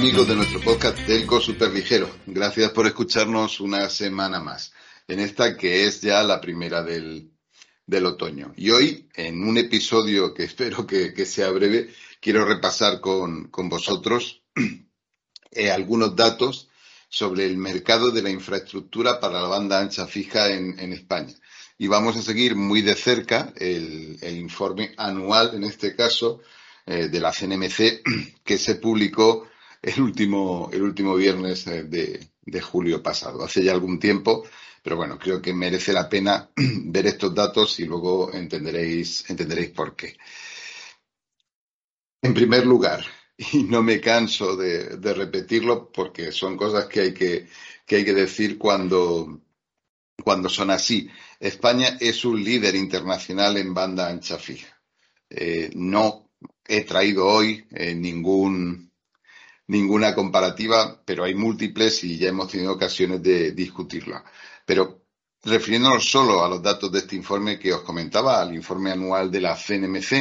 amigos de nuestro podcast Telco Superligero. Gracias por escucharnos una semana más, en esta que es ya la primera del, del otoño. Y hoy, en un episodio que espero que, que sea breve, quiero repasar con, con vosotros eh, algunos datos sobre el mercado de la infraestructura para la banda ancha fija en, en España. Y vamos a seguir muy de cerca el, el informe anual, en este caso, eh, de la CNMC, que se publicó el último, el último viernes eh, de, de julio pasado, hace ya algún tiempo, pero bueno, creo que merece la pena ver estos datos y luego entenderéis, entenderéis por qué. En primer lugar, y no me canso de, de repetirlo porque son cosas que hay que, que, hay que decir cuando, cuando son así. España es un líder internacional en banda ancha fija. Eh, no he traído hoy eh, ningún ninguna comparativa, pero hay múltiples y ya hemos tenido ocasiones de discutirla. Pero refiriéndonos solo a los datos de este informe que os comentaba, al informe anual de la CNMC,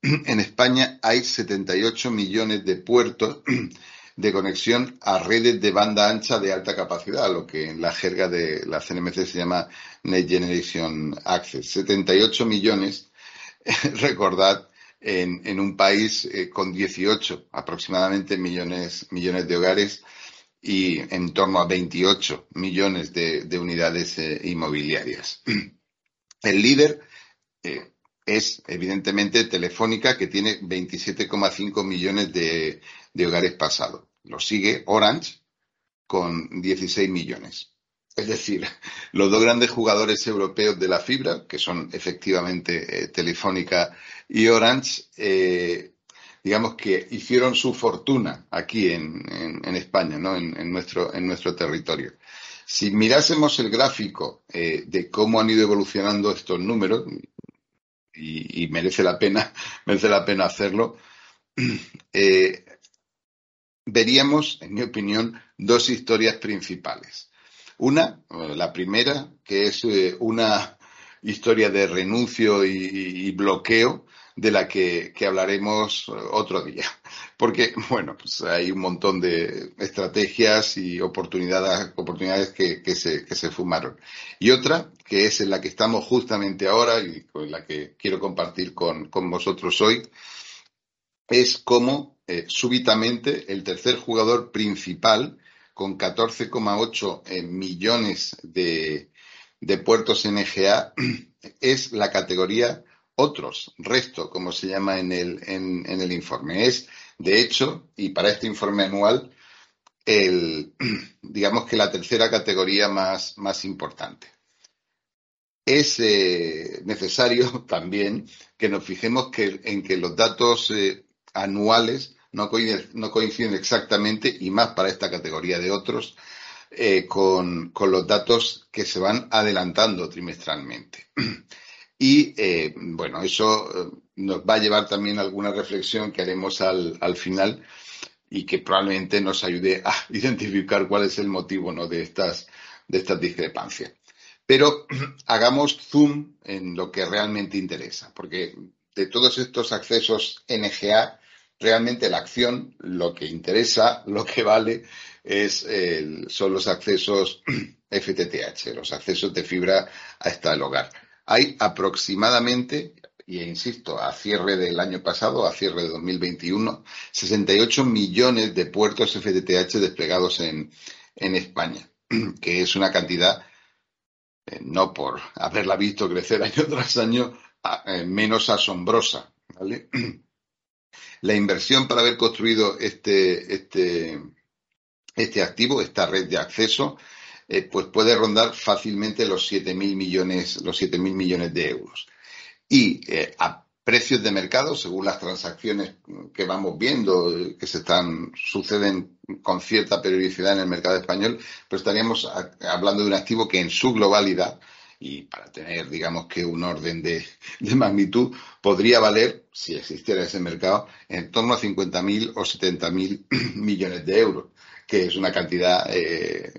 en España hay 78 millones de puertos de conexión a redes de banda ancha de alta capacidad, lo que en la jerga de la CNMC se llama Next Generation Access. 78 millones, recordad, en, en un país eh, con 18 aproximadamente millones, millones de hogares y en torno a 28 millones de, de unidades eh, inmobiliarias. El líder eh, es evidentemente Telefónica, que tiene 27,5 millones de, de hogares pasados. Lo sigue Orange con 16 millones. Es decir, los dos grandes jugadores europeos de la fibra, que son efectivamente eh, Telefónica y Orange, eh, digamos que hicieron su fortuna aquí en, España, ¿no? En, nuestro, en nuestro territorio. Si mirásemos el gráfico eh, de cómo han ido evolucionando estos números, y, y merece la pena, merece la pena hacerlo, veríamos, en mi opinión, dos historias principales. Una, la primera, que es eh, una historia de renuncio y, bloqueo de la que, hablaremos otro día. Porque, bueno, pues hay un montón de estrategias y oportunidades, oportunidades que, que, se, que se fumaron. Y otra, que es en la que estamos justamente ahora y con la que quiero compartir con, con vosotros hoy, es cómo eh, súbitamente el tercer jugador principal con 14,8 eh, millones de, de puertos NGA, es la categoría otros, resto, como se llama en el, en, el informe. Es, de hecho, y para este informe anual, el, digamos que la tercera categoría más, más importante. Es eh, necesario también que nos fijemos que, en que los datos eh, anuales no coinciden, no exactamente, y más para esta categoría de otros, eh, con, con, los datos que se van adelantando trimestralmente. Y eh, bueno, eso eh, nos va a llevar también a alguna reflexión que haremos al, al, final y que probablemente nos ayude a identificar cuál es el motivo ¿no? de, estas, de estas discrepancias. Pero hagamos zoom en lo que realmente interesa, porque de todos estos accesos NGA, realmente la acción, lo que interesa, lo que vale, es son los accesos FTTH, los accesos de fibra hasta el hogar. Hay aproximadamente, y insisto, a cierre del año pasado, a cierre de 2021, 68 millones de puertos FTTH desplegados en, en España. que es una cantidad, eh, no por haberla visto crecer año tras año, eh, menos asombrosa. La inversión para haber construido este, este, este activo, esta red de acceso, eh, pues puede rondar fácilmente los 7.000 millones, los 7.000 millones de euros. Y eh, a precios de mercado, según las transacciones que vamos viendo, que se están, suceden con cierta periodicidad en el mercado español, pues estaríamos hablando de un activo que en su globalidad y para tener, digamos que un orden de, magnitud, podría valer, si existiera ese mercado, en torno a 50.000 o 70.000 millones de euros, que es una cantidad eh,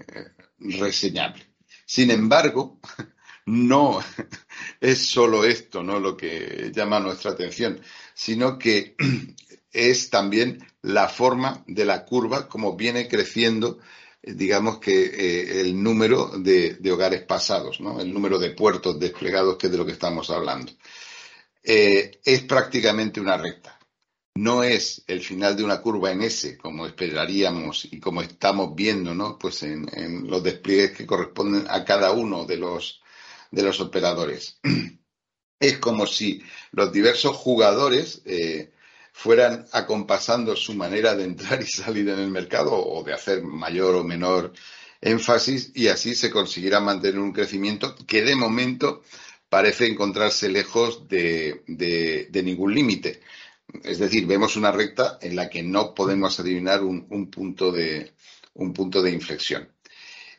reseñable. Sin embargo, no es solo esto ¿no? lo que llama nuestra atención, sino que es también la forma de la curva como viene creciendo, digamos que eh, el número de, hogares pasados, ¿no? el número de puertos desplegados, que es de lo que estamos hablando. Eh, es prácticamente una recta no es el final de una curva en S, como esperaríamos y como estamos viendo, ¿no? Pues en, los despliegues que corresponden a cada uno de los, de los operadores. Es como si los diversos jugadores eh, fueran acompasando su manera de entrar y salir en el mercado o de hacer mayor o menor énfasis y así se consiguiera mantener un crecimiento que de momento parece encontrarse lejos de ningún límite. Es decir, vemos una recta en la que no podemos adivinar un, punto, de, un punto de inflexión.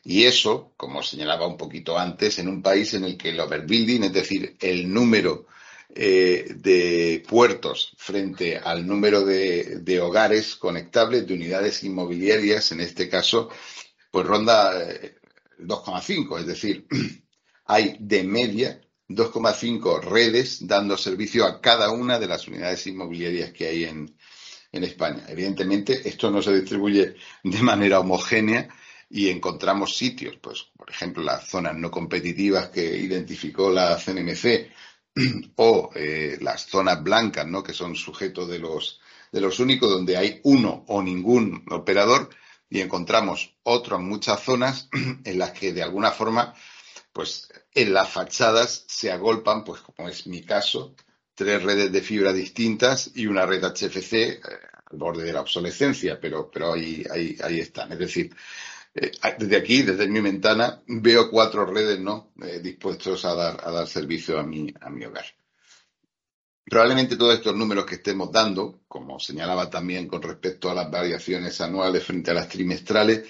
Y eso, como señalaba un poquito antes, en un país en el que el overbuilding, es decir, el número eh, de puertos frente al número de, de, hogares conectables, de unidades inmobiliarias, en este caso, pues ronda 2,5. Eh, es decir, hay de media 2,5 redes dando servicio a cada una de las unidades inmobiliarias que hay en, España. Evidentemente, esto no se distribuye de manera homogénea y encontramos sitios, pues, por ejemplo, las zonas no competitivas que identificó la CNMC o eh, las zonas blancas, ¿no? que son sujetos de los, de los únicos donde hay uno o ningún operador y encontramos otras muchas zonas en las que de alguna forma pues en las fachadas se agolpan, pues como es mi caso, tres redes de fibra distintas y una red HFC eh, al borde de la obsolescencia, pero, pero ahí, ahí, ahí están. Es decir, eh, desde aquí, desde mi ventana, veo cuatro redes ¿no? Eh, dispuestos a dar, a dar servicio a mi, a mi hogar. Probablemente todos estos números que estemos dando, como señalaba también con respecto a las variaciones anuales frente a las trimestrales,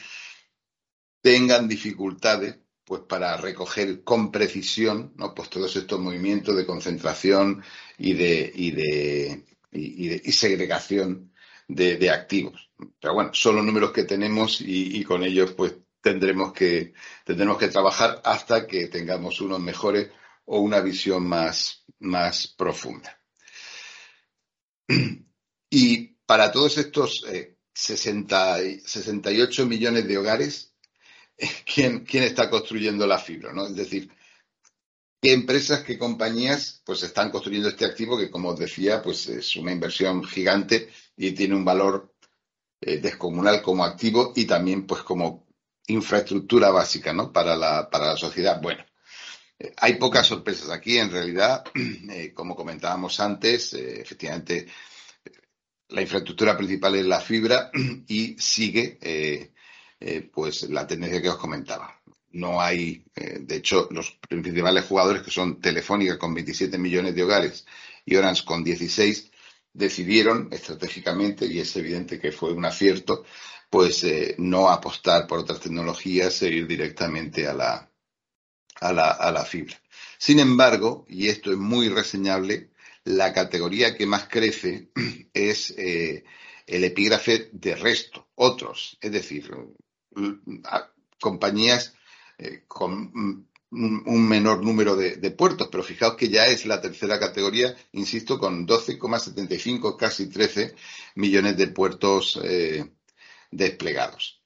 tengan dificultades pues para recoger con precisión ¿no? pues todos estos movimientos de concentración y de, y de, y, segregación de, activos. Pero bueno, son los números que tenemos y, con ellos pues tendremos que, tendremos que trabajar hasta que tengamos unos mejores o una visión más, más profunda. Y para todos estos eh, 60, 68 millones de hogares, quién, quién está construyendo la fibra, ¿no? Es decir, qué empresas, qué compañías, pues están construyendo este activo que, como os decía, pues es una inversión gigante y tiene un valor eh, descomunal como activo y también, pues, como infraestructura básica, ¿no? Para la, para la sociedad. Bueno, eh, hay pocas sorpresas aquí, en realidad, eh, como comentábamos antes, efectivamente, la infraestructura principal es la fibra y sigue pues la tendencia que os comentaba. No hay, eh, de hecho, los principales jugadores que son Telefónica con 27 millones de hogares y Orange con 16 decidieron estratégicamente, y es evidente que fue un acierto, pues eh, no apostar por otras tecnologías e ir directamente a la, a la, a la fibra. Sin embargo, y esto es muy reseñable, la categoría que más crece es el epígrafe de resto, otros, es decir, compañías eh, con un menor número de, puertos, pero fijaos que ya es la tercera categoría, insisto, con 12,75, casi 13 millones de puertos eh, desplegados.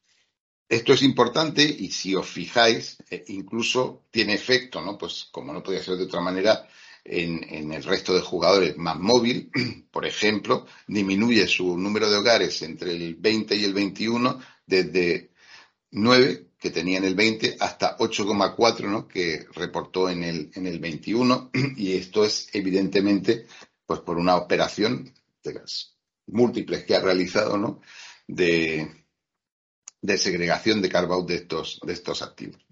Esto es importante y si os fijáis, eh, incluso tiene efecto, ¿no? Pues como no podía ser de otra manera, en, en, el resto de jugadores más móvil, por ejemplo, disminuye su número de hogares entre el 20 y el 21 desde 9, que tenía en el 20 hasta 8,4 ¿no? que reportó en el, en el 21 y esto es evidentemente pues por una operación de las múltiples que ha realizado ¿no? de, de segregación de carve de estos, de estos activos.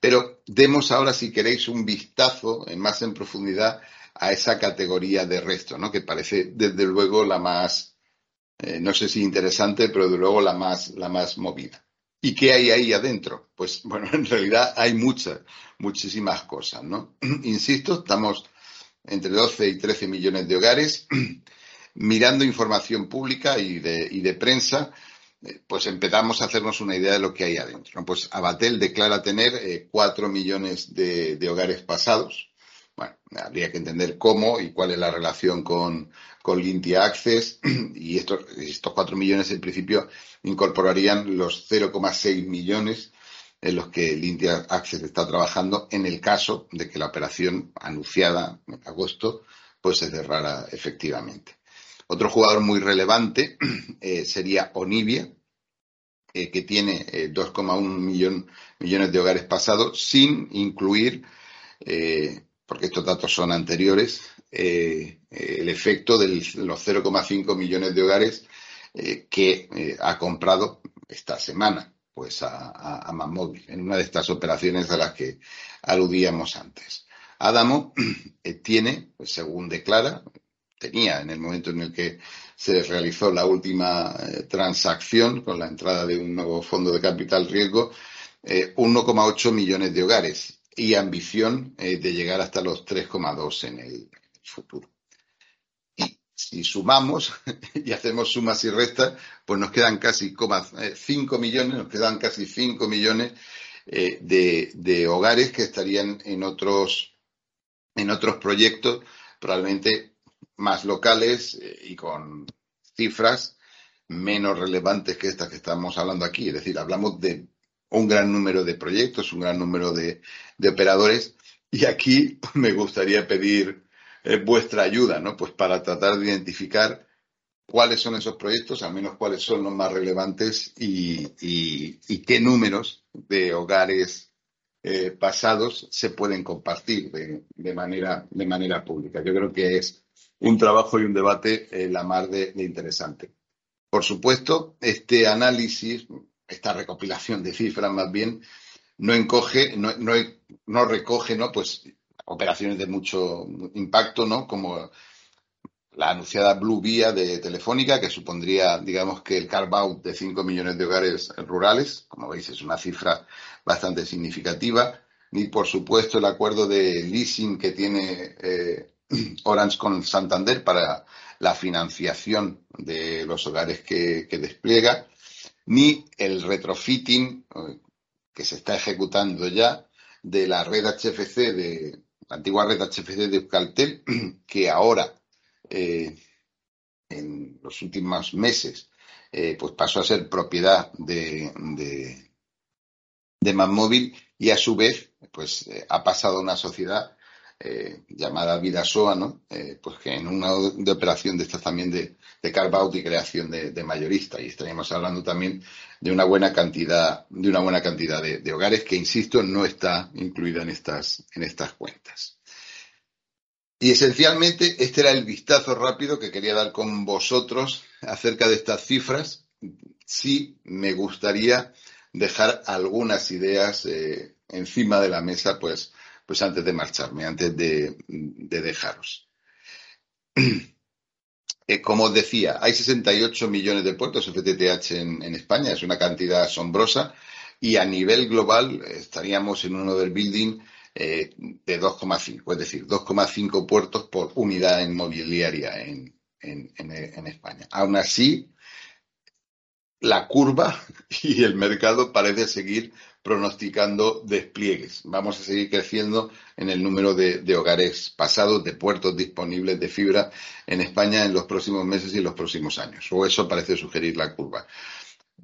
Pero demos ahora, si queréis, un vistazo más en profundidad a esa categoría de resto, ¿no? que parece desde luego la más, eh, no sé si interesante, pero desde luego la más, la más movida. ¿Y qué hay ahí adentro? Pues bueno, en realidad hay muchas, muchísimas cosas, ¿no? Insisto, estamos entre 12 y 13 millones de hogares mirando información pública y de, y de prensa, eh, pues empezamos a hacernos una idea de lo que hay adentro. Pues Abatel declara tener eh, 4 millones de, de, hogares pasados. Bueno, habría que entender cómo y cuál es la relación con, con Lintia Access y estos, estos 4 millones en principio incorporarían los 0,6 millones en los que Lintia Access está trabajando en el caso de que la operación anunciada en agosto pues se cerrara efectivamente. Otro jugador muy relevante eh, sería Onivia, eh, que tiene 2,1 eh, millones de hogares pasados, sin incluir, eh, porque estos datos son anteriores, eh, el efecto de los 0,5 millones de hogares que ha comprado esta semana pues a, a, a en una de estas operaciones a las que aludíamos antes. Adamo tiene, pues, según declara, tenía en el momento en el que se realizó la última eh, transacción con la entrada de un nuevo fondo de capital riesgo, eh, 1,8 millones de hogares y ambición eh, de llegar hasta los 3,2 en el futuro. Y si sumamos y hacemos sumas y restas, pues nos quedan casi 5 eh, millones, nos quedan casi 5 millones de, de hogares que estarían en otros, en otros proyectos, probablemente más locales eh, y con cifras menos relevantes que estas que estamos hablando aquí. Es decir, hablamos de un gran número de proyectos, un gran número de, de operadores y aquí me gustaría pedir eh, vuestra ayuda, ¿no? Pues para tratar de identificar cuáles son esos proyectos, al menos cuáles son los más relevantes y, y, qué números de hogares eh, pasados se pueden compartir de, manera, de manera pública. Yo creo que es un trabajo y un debate eh, la mar de, interesante. Por supuesto, este análisis, esta recopilación de cifras más bien, no encoge, no, no recoge, ¿no? Pues operaciones de mucho impacto, ¿no? Como la anunciada Blue Vía de Telefónica, que supondría, digamos, que el carve-out de 5 millones de hogares rurales, como veis, es una cifra bastante significativa, ni, por supuesto, el acuerdo de leasing que tiene eh, Orange con Santander para la financiación de los hogares que, despliega, ni el retrofitting eh, que se está ejecutando ya de la red HFC de la antigua red HFC de Euskaltel, que ahora eh, en los últimos meses eh, pues pasó a ser propiedad de, de, de y a su vez pues eh, ha pasado a una sociedad eh, llamada Vidasoa, ¿no? Eh, pues que en una operación de estas también de, de y creación de, de, mayorista. Y estaríamos hablando también de una buena cantidad, de una buena cantidad de, hogares que, insisto, no está incluida en estas, en estas cuentas. Y esencialmente este era el vistazo rápido que quería dar con vosotros acerca de estas cifras. Sí me gustaría dejar algunas ideas eh, encima de la mesa, pues pues antes de marcharme, antes de, de dejaros. Eh, como os decía, hay 68 millones de puertos FTTH en, España, es una cantidad asombrosa y a nivel global estaríamos en un overbuilding eh, de 2,5, es decir, 2,5 puertos por unidad inmobiliaria en, en, España. Aún así, la curva y el mercado parece seguir pronosticando despliegues. Vamos a seguir creciendo en el número de, hogares pasados, de puertos disponibles de fibra en España en los próximos meses y en los próximos años. O eso parece sugerir la curva.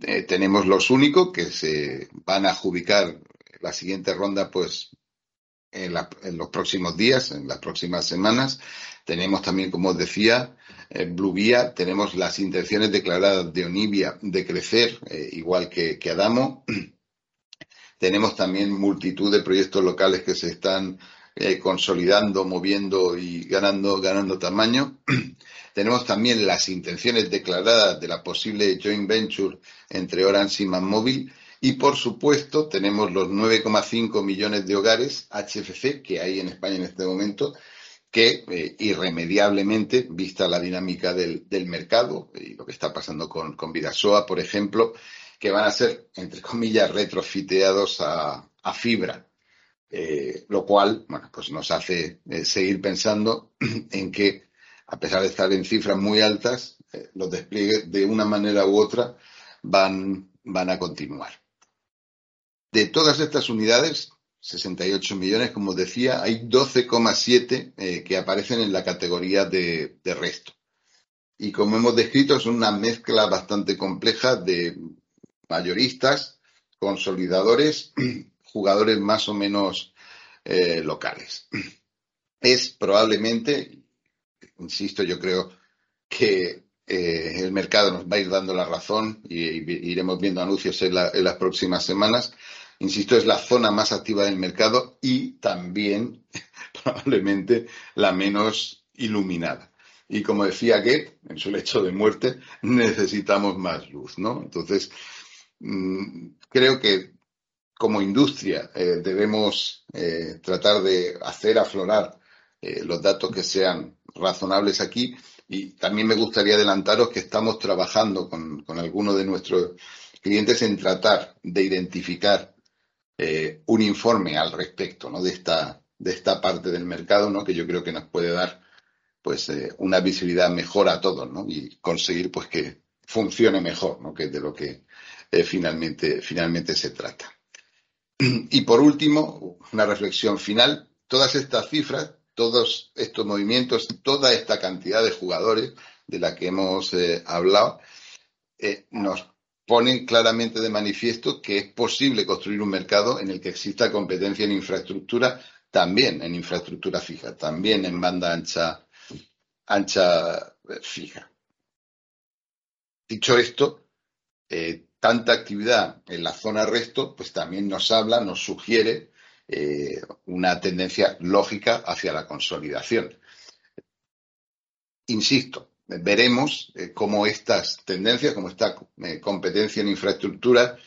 Eh, tenemos los únicos que se van a adjudicar la siguiente ronda, pues en, la, en, los próximos días, en las próximas semanas. Tenemos también, como os decía, eh, Blue Vía, tenemos las intenciones declaradas de Onivia de crecer, eh, igual que Adamo. Tenemos también multitud de proyectos locales que se están eh, consolidando, moviendo y ganando, ganando tamaño. Tenemos también las intenciones declaradas de la posible joint venture entre Orange y Manmóvil. Y, por supuesto, tenemos los 9,5 millones de hogares HFC que hay en España en este momento, que eh, irremediablemente, vista la dinámica del, mercado y lo que está pasando con, con Vidasoa, por ejemplo, que van a ser, entre comillas, retrofiteados a, fibra. Eh, lo cual, bueno, pues nos hace eh, seguir pensando en que, a pesar de estar en cifras muy altas, eh, los despliegues de una manera u otra van, van a continuar. De todas estas unidades, 68 millones, como decía, hay 12,7 que aparecen en la categoría de, de resto. Y como hemos descrito, es una mezcla bastante compleja de mayoristas, consolidadores, jugadores más o menos eh, locales. Es probablemente, insisto, yo creo que eh, el mercado nos va a ir dando la razón y, iremos viendo anuncios en, las próximas semanas. Insisto, es la zona más activa del mercado y también probablemente la menos iluminada. Y como decía Goethe, en su lecho de muerte, necesitamos más luz, ¿no? Entonces, creo que como industria eh, debemos eh, tratar de hacer aflorar eh, los datos que sean razonables aquí y también me gustaría adelantaros que estamos trabajando con, con algunos de nuestros clientes en tratar de identificar un informe al respecto ¿no? de, esta, de esta parte del mercado ¿no? que yo creo que nos puede dar pues una visibilidad mejor a todos ¿no? y conseguir pues que funcione mejor, ¿no? que de lo que eh, finalmente, finalmente se trata. Y por último, una reflexión final. Todas estas cifras, todos estos movimientos, toda esta cantidad de jugadores de la que hemos eh, hablado, eh, nos ponen claramente de manifiesto que es posible construir un mercado en el que exista competencia en infraestructura, también en infraestructura fija, también en banda ancha, ancha fija. Dicho esto, tanta actividad en la zona resto, pues también nos habla, nos sugiere eh, una tendencia lógica hacia la consolidación. Insisto, veremos eh, cómo estas tendencias, como esta eh, competencia en infraestructura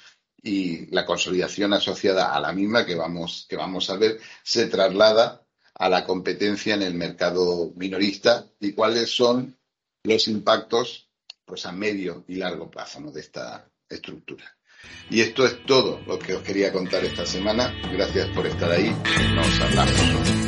y la consolidación asociada a la misma que vamos, que vamos a ver, se traslada a la competencia en el mercado minorista y cuáles son los impactos pues a medio y largo plazo de esta estructura. Y esto es todo lo que os quería contar esta semana. Gracias por estar ahí. Nos hablamos.